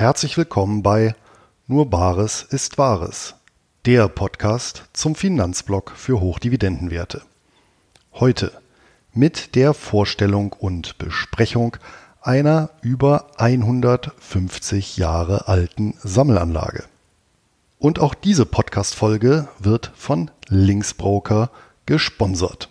herzlich willkommen bei Nur Bares ist Wahres, der Podcast zum Finanzblock für Hochdividendenwerte. Heute mit der Vorstellung und Besprechung einer über 150 Jahre alten Sammelanlage. Und auch diese Podcast-Folge wird von Linksbroker gesponsert.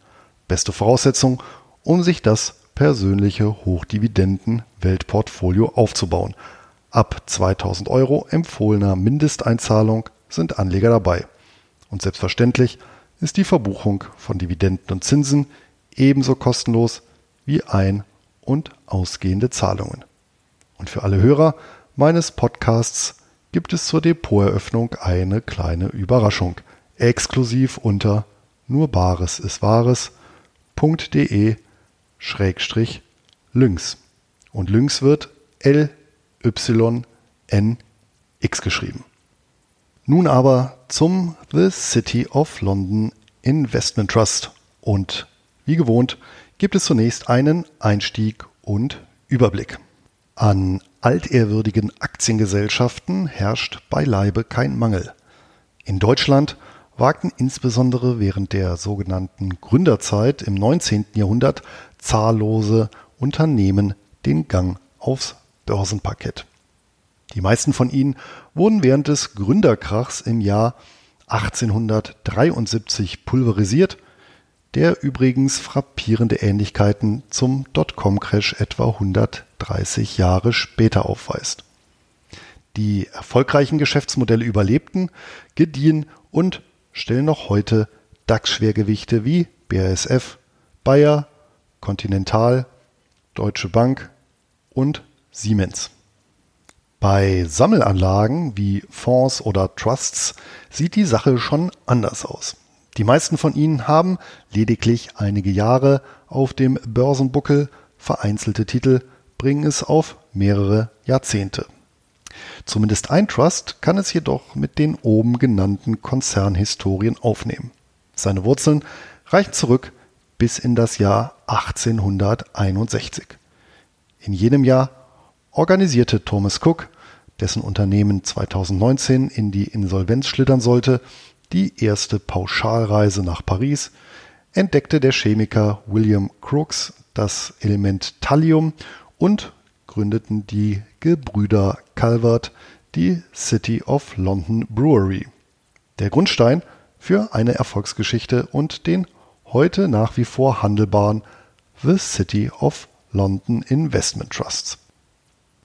Beste Voraussetzung, um sich das persönliche Hochdividenden-Weltportfolio aufzubauen. Ab 2000 Euro empfohlener Mindesteinzahlung sind Anleger dabei. Und selbstverständlich ist die Verbuchung von Dividenden und Zinsen ebenso kostenlos wie ein- und ausgehende Zahlungen. Und für alle Hörer meines Podcasts gibt es zur Depoteröffnung eine kleine Überraschung exklusiv unter nur Bares ist Wahres.de Schrägstrich Lynx. Und Lynx wird L Y N X geschrieben. Nun aber zum The City of London Investment Trust. Und wie gewohnt gibt es zunächst einen Einstieg und Überblick. An altehrwürdigen Aktiengesellschaften herrscht beileibe kein Mangel. In Deutschland wagten insbesondere während der sogenannten Gründerzeit im 19. Jahrhundert zahllose Unternehmen den Gang aufs Börsenparkett. Die meisten von ihnen wurden während des Gründerkrachs im Jahr 1873 pulverisiert, der übrigens frappierende Ähnlichkeiten zum Dotcom-Crash etwa 130 Jahre später aufweist. Die erfolgreichen Geschäftsmodelle überlebten, gediehen und stellen noch heute DAX-Schwergewichte wie BASF, Bayer, Continental, Deutsche Bank und Siemens. Bei Sammelanlagen wie Fonds oder Trusts sieht die Sache schon anders aus. Die meisten von ihnen haben lediglich einige Jahre auf dem Börsenbuckel, vereinzelte Titel bringen es auf mehrere Jahrzehnte. Zumindest ein Trust kann es jedoch mit den oben genannten Konzernhistorien aufnehmen. Seine Wurzeln reichen zurück bis in das Jahr 1861. In jenem Jahr organisierte Thomas Cook, dessen Unternehmen 2019 in die Insolvenz schlittern sollte, die erste Pauschalreise nach Paris, entdeckte der Chemiker William Crookes das Element Thallium und gründeten die Gebrüder Calvert die City of London Brewery. Der Grundstein für eine Erfolgsgeschichte und den heute nach wie vor handelbaren The City of London Investment Trusts.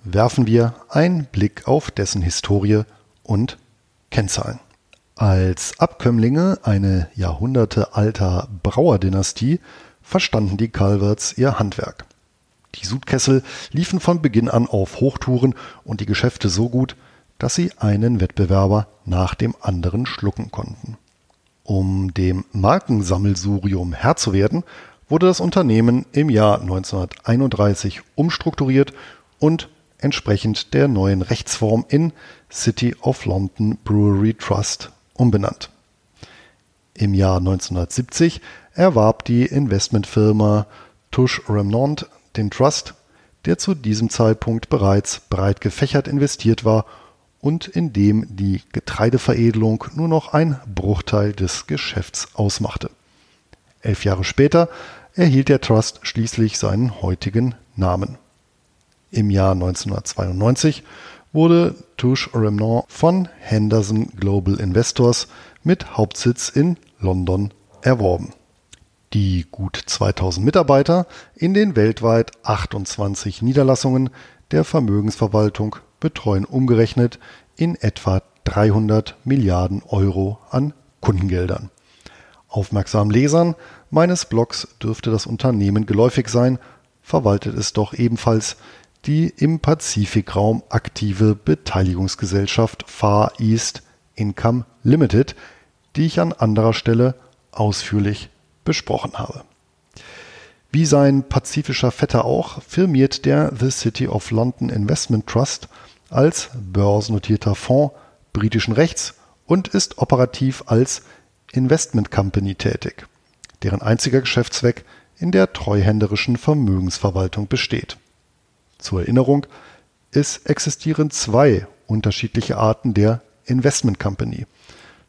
Werfen wir einen Blick auf dessen Historie und Kennzahlen. Als Abkömmlinge eine jahrhundertealter Brauerdynastie verstanden die Calverts ihr Handwerk. Die Sudkessel liefen von Beginn an auf Hochtouren und die Geschäfte so gut, dass sie einen Wettbewerber nach dem anderen schlucken konnten. Um dem Markensammelsurium Herr zu werden, wurde das Unternehmen im Jahr 1931 umstrukturiert und entsprechend der neuen Rechtsform in City of London Brewery Trust umbenannt. Im Jahr 1970 erwarb die Investmentfirma Touche Remnant den Trust, der zu diesem Zeitpunkt bereits breit gefächert investiert war und in dem die Getreideveredelung nur noch ein Bruchteil des Geschäfts ausmachte. Elf Jahre später erhielt der Trust schließlich seinen heutigen Namen. Im Jahr 1992 wurde Touche Remnant von Henderson Global Investors mit Hauptsitz in London erworben die gut 2000 Mitarbeiter in den weltweit 28 Niederlassungen der Vermögensverwaltung betreuen umgerechnet in etwa 300 Milliarden Euro an Kundengeldern. Aufmerksamen Lesern meines Blogs dürfte das Unternehmen geläufig sein, verwaltet es doch ebenfalls die im Pazifikraum aktive Beteiligungsgesellschaft Far East Income Limited, die ich an anderer Stelle ausführlich besprochen habe. Wie sein pazifischer Vetter auch, firmiert der The City of London Investment Trust als börsennotierter Fonds britischen Rechts und ist operativ als Investment Company tätig, deren einziger Geschäftszweck in der treuhänderischen Vermögensverwaltung besteht. Zur Erinnerung, es existieren zwei unterschiedliche Arten der Investment Company.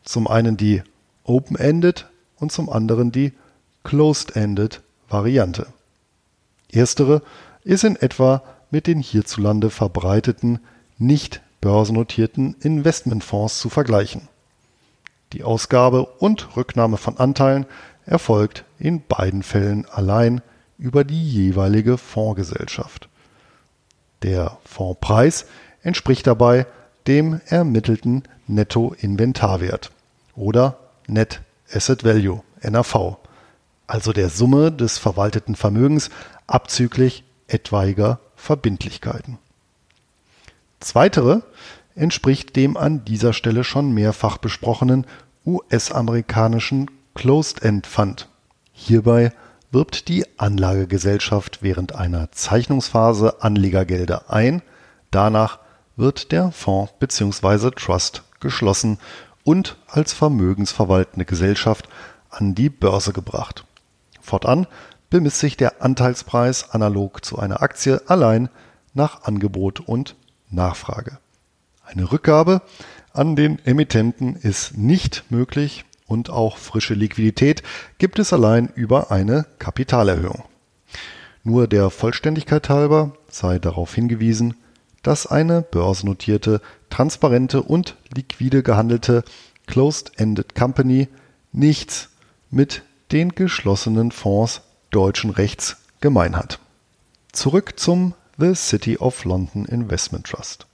Zum einen die Open-Ended und zum anderen die Closed-Ended Variante. Erstere ist in etwa mit den hierzulande verbreiteten nicht börsennotierten Investmentfonds zu vergleichen. Die Ausgabe und Rücknahme von Anteilen erfolgt in beiden Fällen allein über die jeweilige Fondsgesellschaft. Der Fondspreis entspricht dabei dem ermittelten Nettoinventarwert oder Net Asset Value NAV, also der Summe des verwalteten Vermögens abzüglich etwaiger Verbindlichkeiten. Zweitere entspricht dem an dieser Stelle schon mehrfach besprochenen US-amerikanischen Closed-End Fund. Hierbei wirbt die Anlagegesellschaft während einer Zeichnungsphase Anlegergelder ein, danach wird der Fonds bzw. Trust geschlossen und als vermögensverwaltende Gesellschaft an die Börse gebracht. Fortan bemisst sich der Anteilspreis analog zu einer Aktie allein nach Angebot und Nachfrage. Eine Rückgabe an den Emittenten ist nicht möglich und auch frische Liquidität gibt es allein über eine Kapitalerhöhung. Nur der Vollständigkeit halber sei darauf hingewiesen, dass eine börsennotierte, transparente und liquide gehandelte Closed-Ended Company nichts mit den geschlossenen Fonds deutschen Rechts gemein hat. Zurück zum The City of London Investment Trust.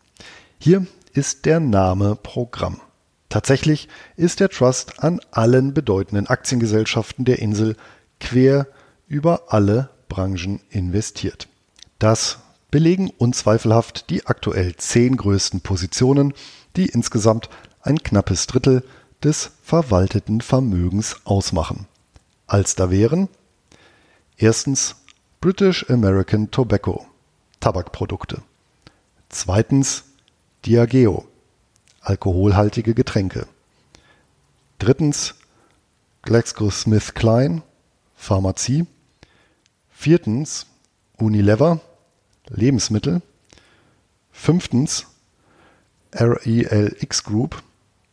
Hier ist der Name Programm. Tatsächlich ist der Trust an allen bedeutenden Aktiengesellschaften der Insel quer über alle Branchen investiert. Das belegen unzweifelhaft die aktuell zehn größten Positionen, die insgesamt ein knappes Drittel des verwalteten Vermögens ausmachen. Als da wären erstens British American Tobacco Tabakprodukte. Zweitens Diageo alkoholhaltige Getränke. Drittens GlaxoSmithKline Pharmazie. Viertens Unilever Lebensmittel. Fünftens RELX Group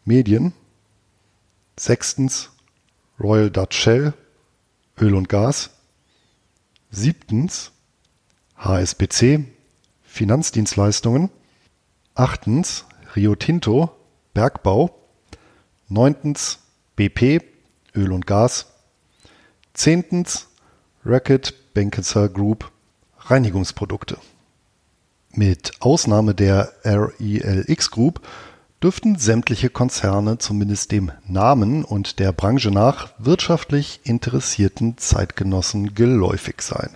Medien. Sechstens Royal Dutch Shell Öl und Gas. Siebtens HSBC Finanzdienstleistungen. Achtens Rio Tinto Bergbau. Neuntens BP Öl und Gas. Zehntens Racket Benkeser Group Reinigungsprodukte. Mit Ausnahme der RELX Group dürften sämtliche Konzerne zumindest dem Namen und der Branche nach wirtschaftlich interessierten Zeitgenossen geläufig sein.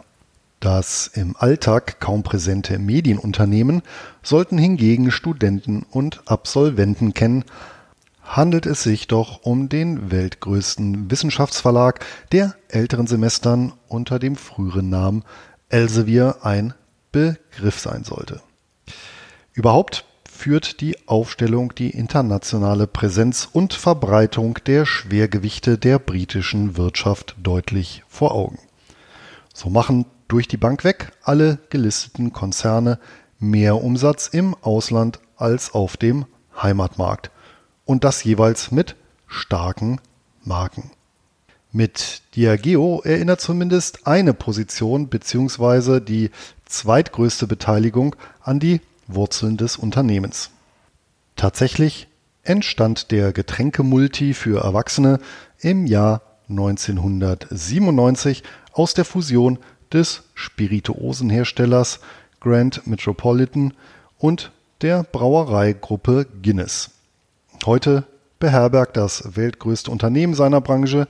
Das im Alltag kaum präsente Medienunternehmen sollten hingegen Studenten und Absolventen kennen, handelt es sich doch um den weltgrößten Wissenschaftsverlag, der älteren Semestern unter dem früheren Namen Elsevier ein Begriff sein sollte. Überhaupt führt die Aufstellung die internationale Präsenz und Verbreitung der Schwergewichte der britischen Wirtschaft deutlich vor Augen. So machen durch die Bank weg alle gelisteten Konzerne mehr Umsatz im Ausland als auf dem Heimatmarkt und das jeweils mit starken Marken. Mit Diageo erinnert zumindest eine Position bzw. die zweitgrößte Beteiligung an die Wurzeln des Unternehmens. Tatsächlich entstand der Getränkemulti für Erwachsene im Jahr 1997 aus der Fusion des Spirituosenherstellers Grand Metropolitan und der Brauereigruppe Guinness. Heute beherbergt das weltgrößte Unternehmen seiner Branche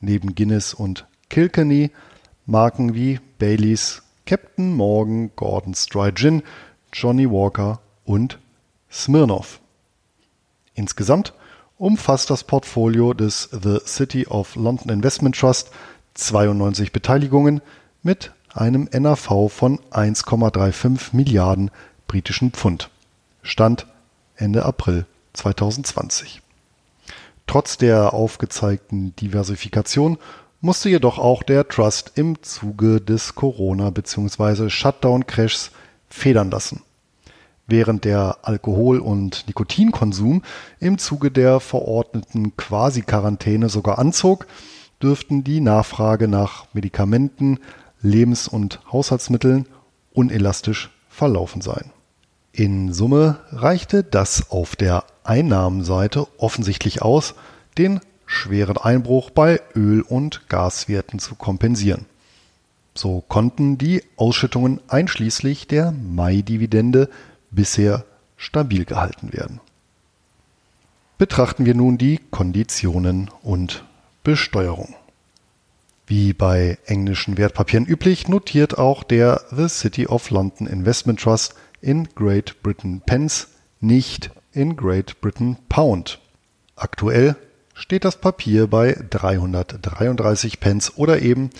neben Guinness und Kilkenny Marken wie Baileys, Captain Morgan, Gordon Stride Gin, Johnny Walker und Smirnoff. Insgesamt umfasst das Portfolio des The City of London Investment Trust 92 Beteiligungen mit einem NAV von 1,35 Milliarden britischen Pfund. Stand Ende April 2020. Trotz der aufgezeigten Diversifikation musste jedoch auch der Trust im Zuge des Corona- bzw. Shutdown-Crashs federn lassen. Während der Alkohol- und Nikotinkonsum im Zuge der verordneten Quasi-Quarantäne sogar anzog, dürften die Nachfrage nach Medikamenten, Lebens- und Haushaltsmitteln unelastisch verlaufen sein. In Summe reichte das auf der Einnahmenseite offensichtlich aus, den schweren Einbruch bei Öl- und Gaswerten zu kompensieren. So konnten die Ausschüttungen einschließlich der Mai-Dividende bisher stabil gehalten werden. Betrachten wir nun die Konditionen und Besteuerung. Wie bei englischen Wertpapieren üblich, notiert auch der The City of London Investment Trust in Great Britain Pence, nicht in Great Britain Pound. Aktuell steht das Papier bei 333 Pence oder eben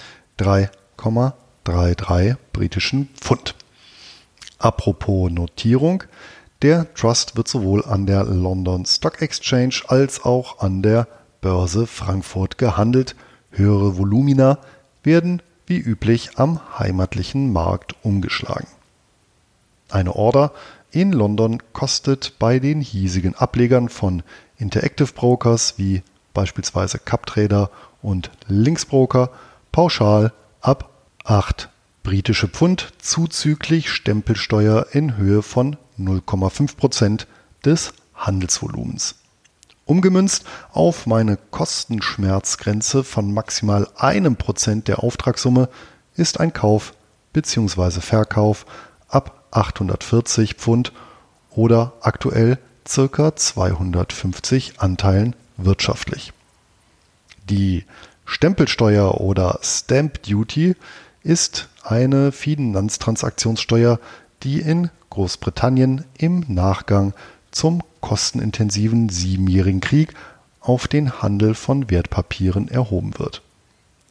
3,33 britischen Pfund. Apropos Notierung, der Trust wird sowohl an der London Stock Exchange als auch an der Börse Frankfurt gehandelt. Höhere Volumina werden wie üblich am heimatlichen Markt umgeschlagen. Eine Order in London kostet bei den hiesigen Ablegern von Interactive Brokers wie beispielsweise CupTrader und Linksbroker pauschal ab 8 britische Pfund zuzüglich Stempelsteuer in Höhe von 0,5 Prozent des Handelsvolumens. Umgemünzt auf meine Kostenschmerzgrenze von maximal einem Prozent der Auftragssumme ist ein Kauf bzw. Verkauf ab 840 Pfund oder aktuell ca. 250 Anteilen wirtschaftlich. Die Stempelsteuer oder Stamp Duty ist eine Finanztransaktionssteuer, die in Großbritannien im Nachgang zum kostenintensiven siebenjährigen Krieg auf den Handel von Wertpapieren erhoben wird.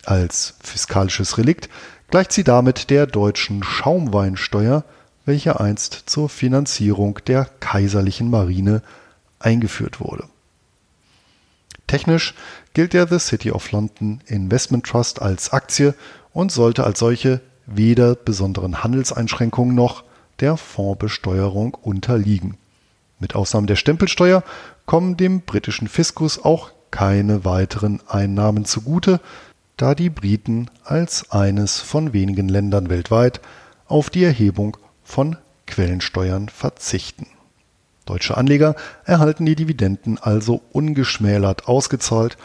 Als fiskalisches Relikt gleicht sie damit der deutschen Schaumweinsteuer, welche einst zur Finanzierung der kaiserlichen Marine eingeführt wurde. Technisch gilt der The City of London Investment Trust als Aktie und sollte als solche weder besonderen Handelseinschränkungen noch der Fondsbesteuerung unterliegen. Mit Ausnahme der Stempelsteuer kommen dem britischen Fiskus auch keine weiteren Einnahmen zugute, da die Briten als eines von wenigen Ländern weltweit auf die Erhebung von Quellensteuern verzichten. Deutsche Anleger erhalten die Dividenden also ungeschmälert ausgezahlt,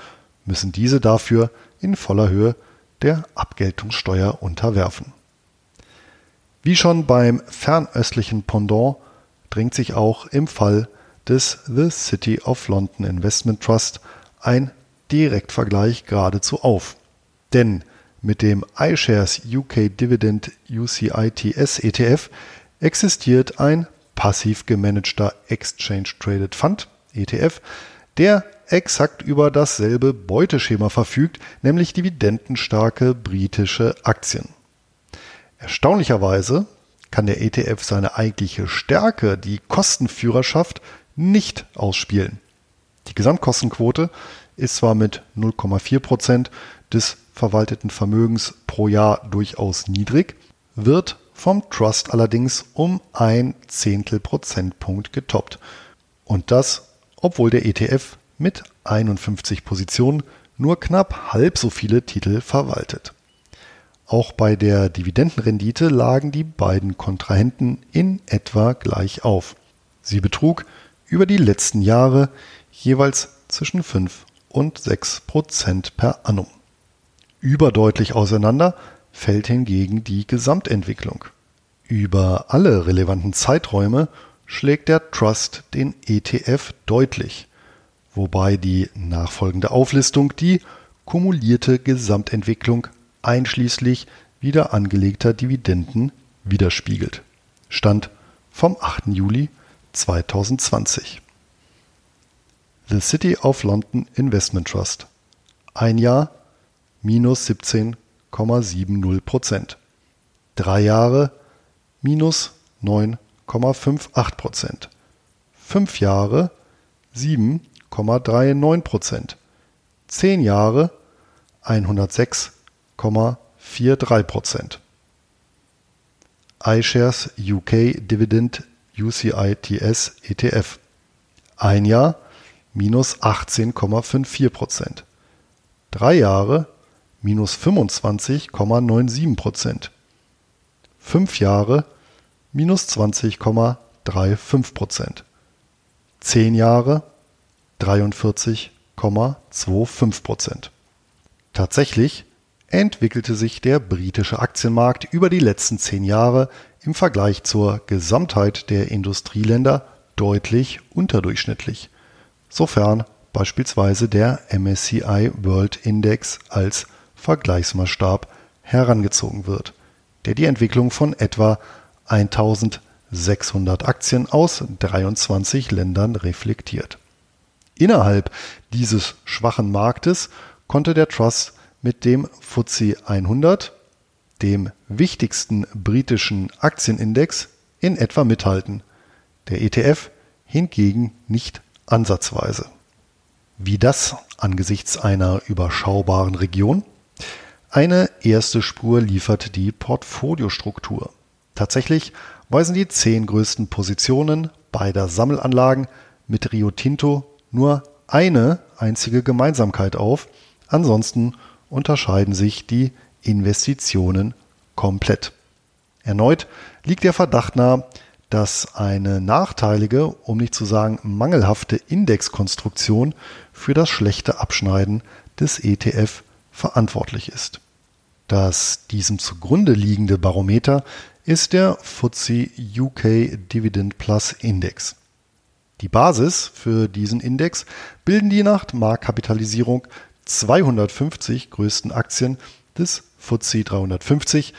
müssen diese dafür in voller Höhe der Abgeltungssteuer unterwerfen. Wie schon beim fernöstlichen Pendant drängt sich auch im Fall des The City of London Investment Trust ein Direktvergleich geradezu auf. Denn mit dem iShares UK Dividend UCITS ETF existiert ein passiv gemanagter Exchange Traded Fund ETF, der exakt über dasselbe Beuteschema verfügt, nämlich dividendenstarke britische Aktien. Erstaunlicherweise kann der ETF seine eigentliche Stärke, die Kostenführerschaft, nicht ausspielen. Die Gesamtkostenquote ist zwar mit 0,4 Prozent des verwalteten Vermögens pro Jahr durchaus niedrig, wird vom Trust allerdings um ein Zehntel Prozentpunkt getoppt. Und das, obwohl der ETF mit 51 Positionen nur knapp halb so viele Titel verwaltet. Auch bei der Dividendenrendite lagen die beiden Kontrahenten in etwa gleich auf. Sie betrug über die letzten Jahre jeweils zwischen 5 und 6 Prozent per annum. Überdeutlich auseinander fällt hingegen die Gesamtentwicklung. Über alle relevanten Zeiträume schlägt der Trust den ETF deutlich wobei die nachfolgende Auflistung die kumulierte Gesamtentwicklung einschließlich wieder angelegter Dividenden widerspiegelt. Stand vom 8. Juli 2020. The City of London Investment Trust. Ein Jahr minus 17,70 Prozent. Drei Jahre minus 9,58 Prozent. Fünf Jahre 7,39 Prozent. Zehn Jahre 106,43 Prozent iShares UK Dividend UCITS ETF. Ein Jahr minus 18,54 Prozent. Drei Jahre minus 25,97 Prozent. Fünf Jahre minus 20,35 Prozent. Zehn Jahre 43,25 Prozent. Tatsächlich entwickelte sich der britische Aktienmarkt über die letzten zehn Jahre im Vergleich zur Gesamtheit der Industrieländer deutlich unterdurchschnittlich, sofern beispielsweise der MSCI World Index als Vergleichsmaßstab herangezogen wird, der die Entwicklung von etwa 1600 Aktien aus 23 Ländern reflektiert. Innerhalb dieses schwachen Marktes konnte der Trust mit dem FTSE 100, dem wichtigsten britischen Aktienindex, in etwa mithalten, der ETF hingegen nicht ansatzweise. Wie das angesichts einer überschaubaren Region? Eine erste Spur liefert die Portfoliostruktur. Tatsächlich weisen die zehn größten Positionen beider Sammelanlagen mit Rio Tinto nur eine einzige Gemeinsamkeit auf, ansonsten unterscheiden sich die Investitionen komplett. Erneut liegt der Verdacht nahe, dass eine nachteilige, um nicht zu sagen mangelhafte Indexkonstruktion für das schlechte Abschneiden des ETF verantwortlich ist. Das diesem zugrunde liegende Barometer ist der FTSE UK Dividend Plus Index. Die Basis für diesen Index bilden die nach Marktkapitalisierung 250 größten Aktien des FTSE 350,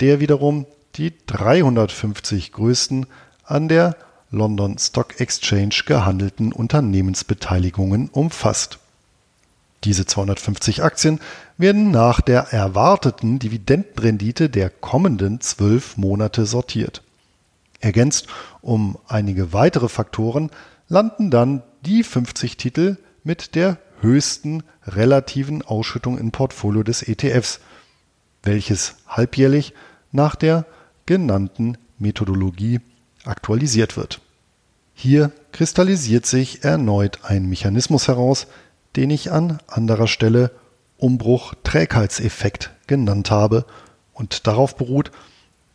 der wiederum die 350 größten an der London Stock Exchange gehandelten Unternehmensbeteiligungen umfasst. Diese 250 Aktien werden nach der erwarteten Dividendenrendite der kommenden zwölf Monate sortiert. Ergänzt um einige weitere Faktoren landen dann die 50 Titel mit der höchsten relativen Ausschüttung im Portfolio des ETFs, welches halbjährlich nach der genannten Methodologie aktualisiert wird. Hier kristallisiert sich erneut ein Mechanismus heraus, den ich an anderer Stelle Umbruch-Trägheitseffekt genannt habe und darauf beruht,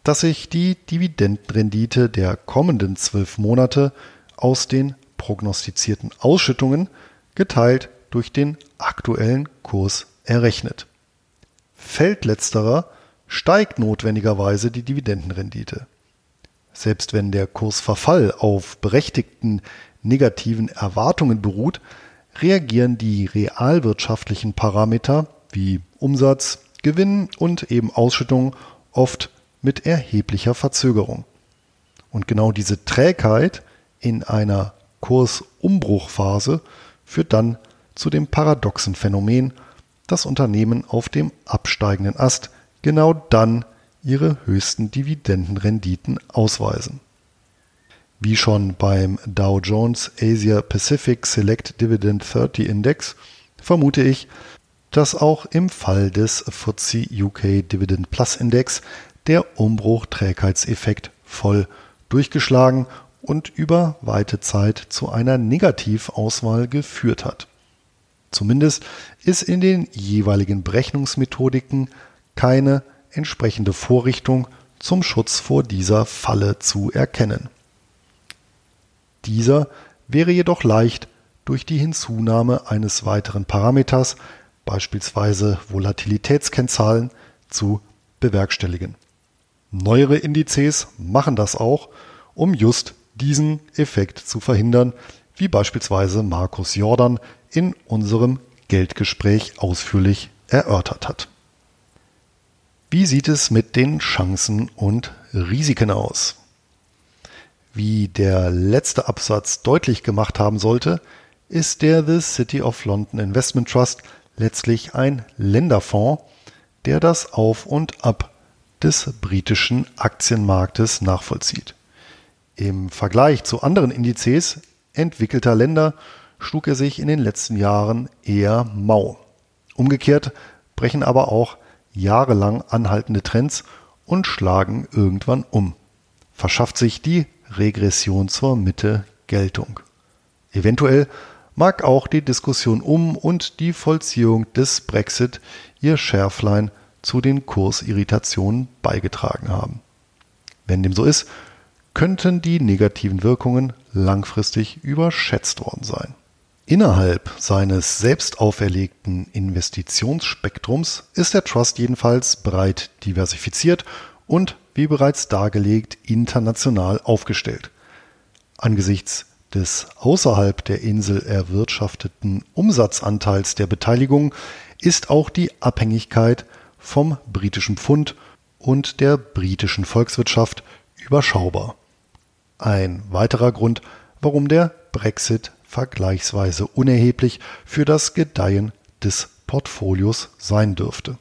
dass sich die Dividendenrendite der kommenden zwölf Monate aus den prognostizierten Ausschüttungen geteilt durch den aktuellen Kurs errechnet. Fällt letzterer, steigt notwendigerweise die Dividendenrendite. Selbst wenn der Kursverfall auf berechtigten negativen Erwartungen beruht, reagieren die realwirtschaftlichen Parameter wie Umsatz, Gewinn und eben Ausschüttung oft mit erheblicher Verzögerung. Und genau diese Trägheit in einer Kursumbruchphase führt dann zu dem paradoxen Phänomen, dass Unternehmen auf dem absteigenden Ast genau dann ihre höchsten Dividendenrenditen ausweisen. Wie schon beim Dow Jones Asia Pacific Select Dividend 30 Index vermute ich, dass auch im Fall des FTSE UK Dividend Plus Index der Umbruch-Trägheitseffekt voll durchgeschlagen und über weite Zeit zu einer Negativauswahl geführt hat. Zumindest ist in den jeweiligen Berechnungsmethodiken keine entsprechende Vorrichtung zum Schutz vor dieser Falle zu erkennen. Dieser wäre jedoch leicht durch die Hinzunahme eines weiteren Parameters, beispielsweise Volatilitätskennzahlen, zu bewerkstelligen. Neuere Indizes machen das auch, um just diesen Effekt zu verhindern, wie beispielsweise Markus Jordan in unserem Geldgespräch ausführlich erörtert hat. Wie sieht es mit den Chancen und Risiken aus? Wie der letzte Absatz deutlich gemacht haben sollte, ist der The City of London Investment Trust letztlich ein Länderfonds, der das Auf und Ab des britischen Aktienmarktes nachvollzieht. Im Vergleich zu anderen Indizes entwickelter Länder schlug er sich in den letzten Jahren eher mau. Umgekehrt brechen aber auch jahrelang anhaltende Trends und schlagen irgendwann um. Verschafft sich die Regression zur Mitte Geltung. Eventuell mag auch die Diskussion um und die Vollziehung des Brexit ihr Schärflein zu den Kursirritationen beigetragen haben. Wenn dem so ist, könnten die negativen Wirkungen langfristig überschätzt worden sein. Innerhalb seines selbst auferlegten Investitionsspektrums ist der Trust jedenfalls breit diversifiziert und, wie bereits dargelegt, international aufgestellt. Angesichts des außerhalb der Insel erwirtschafteten Umsatzanteils der Beteiligung ist auch die Abhängigkeit vom britischen Pfund und der britischen Volkswirtschaft überschaubar. Ein weiterer Grund, warum der Brexit vergleichsweise unerheblich für das Gedeihen des Portfolios sein dürfte.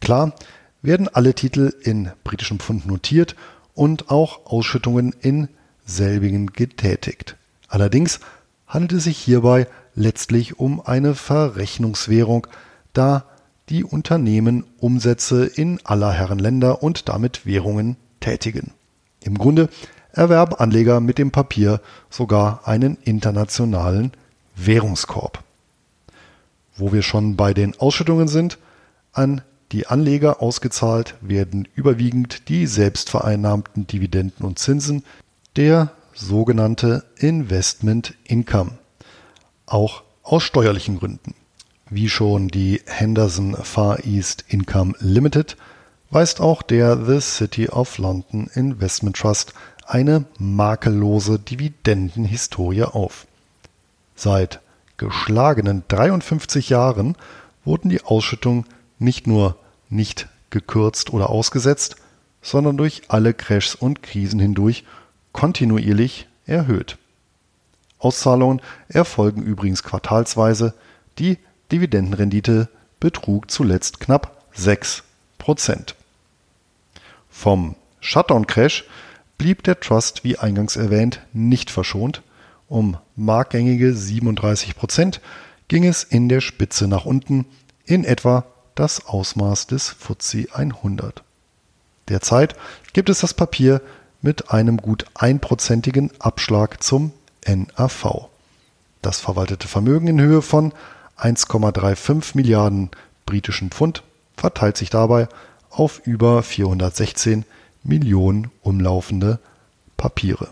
Klar werden alle Titel in britischem Pfund notiert und auch Ausschüttungen in selbigen getätigt. Allerdings handelt es sich hierbei letztlich um eine Verrechnungswährung, da die Unternehmen Umsätze in aller Herren Länder und damit Währungen tätigen. Im Grunde erwerben Anleger mit dem Papier sogar einen internationalen Währungskorb. Wo wir schon bei den Ausschüttungen sind, an die Anleger ausgezahlt werden überwiegend die selbstvereinnahmten Dividenden und Zinsen, der sogenannte Investment Income, auch aus steuerlichen Gründen. Wie schon die Henderson Far East Income Limited weist auch der The City of London Investment Trust eine makellose Dividendenhistorie auf. Seit geschlagenen 53 Jahren wurden die Ausschüttungen nicht nur nicht gekürzt oder ausgesetzt, sondern durch alle Crashs und Krisen hindurch kontinuierlich erhöht. Auszahlungen erfolgen übrigens quartalsweise. Die Dividendenrendite betrug zuletzt knapp 6% Vom Shutdown-Crash blieb der Trust, wie eingangs erwähnt, nicht verschont. Um marktgängige 37 Prozent ging es in der Spitze nach unten, in etwa das Ausmaß des FTSE 100. Derzeit gibt es das Papier mit einem gut einprozentigen Abschlag zum NAV. Das verwaltete Vermögen in Höhe von 1,35 Milliarden britischen Pfund verteilt sich dabei auf über 416 Millionen umlaufende Papiere.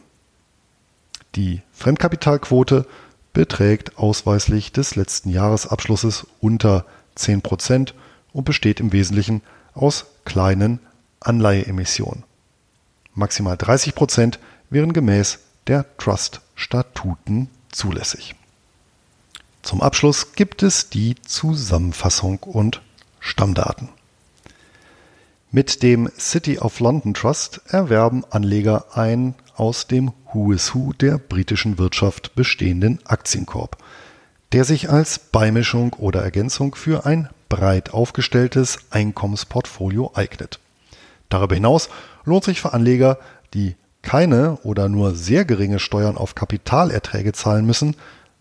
Die Fremdkapitalquote beträgt ausweislich des letzten Jahresabschlusses unter 10 Prozent und besteht im Wesentlichen aus kleinen Anleiheemissionen. Maximal 30 Prozent wären gemäß der Trust-Statuten zulässig. Zum Abschluss gibt es die Zusammenfassung und Stammdaten. Mit dem City of London Trust erwerben Anleger einen aus dem Who is Who der britischen Wirtschaft bestehenden Aktienkorb, der sich als Beimischung oder Ergänzung für ein breit aufgestelltes Einkommensportfolio eignet. Darüber hinaus lohnt sich für Anleger, die keine oder nur sehr geringe Steuern auf Kapitalerträge zahlen müssen,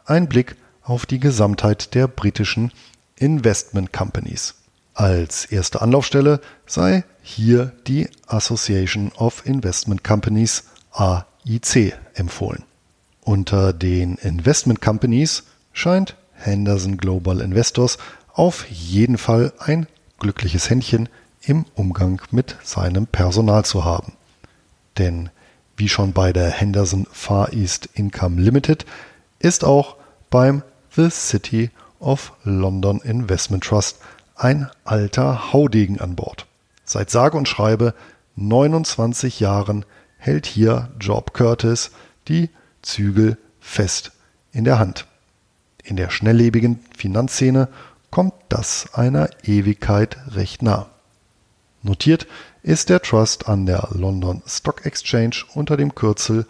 ein Blick auf die Gesamtheit der britischen Investment Companies. Als erste Anlaufstelle sei hier die Association of Investment Companies AIC empfohlen. Unter den Investment Companies scheint Henderson Global Investors auf jeden Fall ein glückliches Händchen im Umgang mit seinem Personal zu haben. Denn wie schon bei der Henderson Far East Income Limited ist auch beim The City of London Investment Trust ein alter Haudegen an Bord. Seit sage und schreibe 29 Jahren hält hier Job Curtis die Zügel fest in der Hand. In der schnelllebigen Finanzszene kommt das einer Ewigkeit recht nah. Notiert ist der Trust an der London Stock Exchange unter dem Kürzel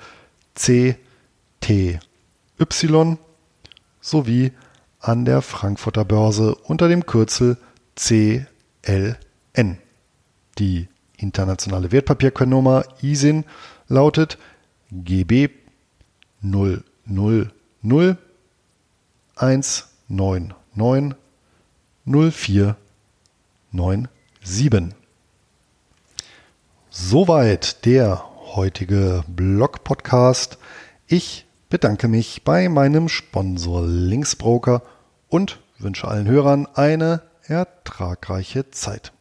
CTY sowie an der Frankfurter Börse unter dem Kürzel CLN. Die internationale Wertpapierkennnummer ISIN lautet GB 000 199 0497. Soweit der heutige Blog-Podcast. Ich bedanke mich bei meinem Sponsor Linksbroker und wünsche allen Hörern eine ertragreiche Zeit.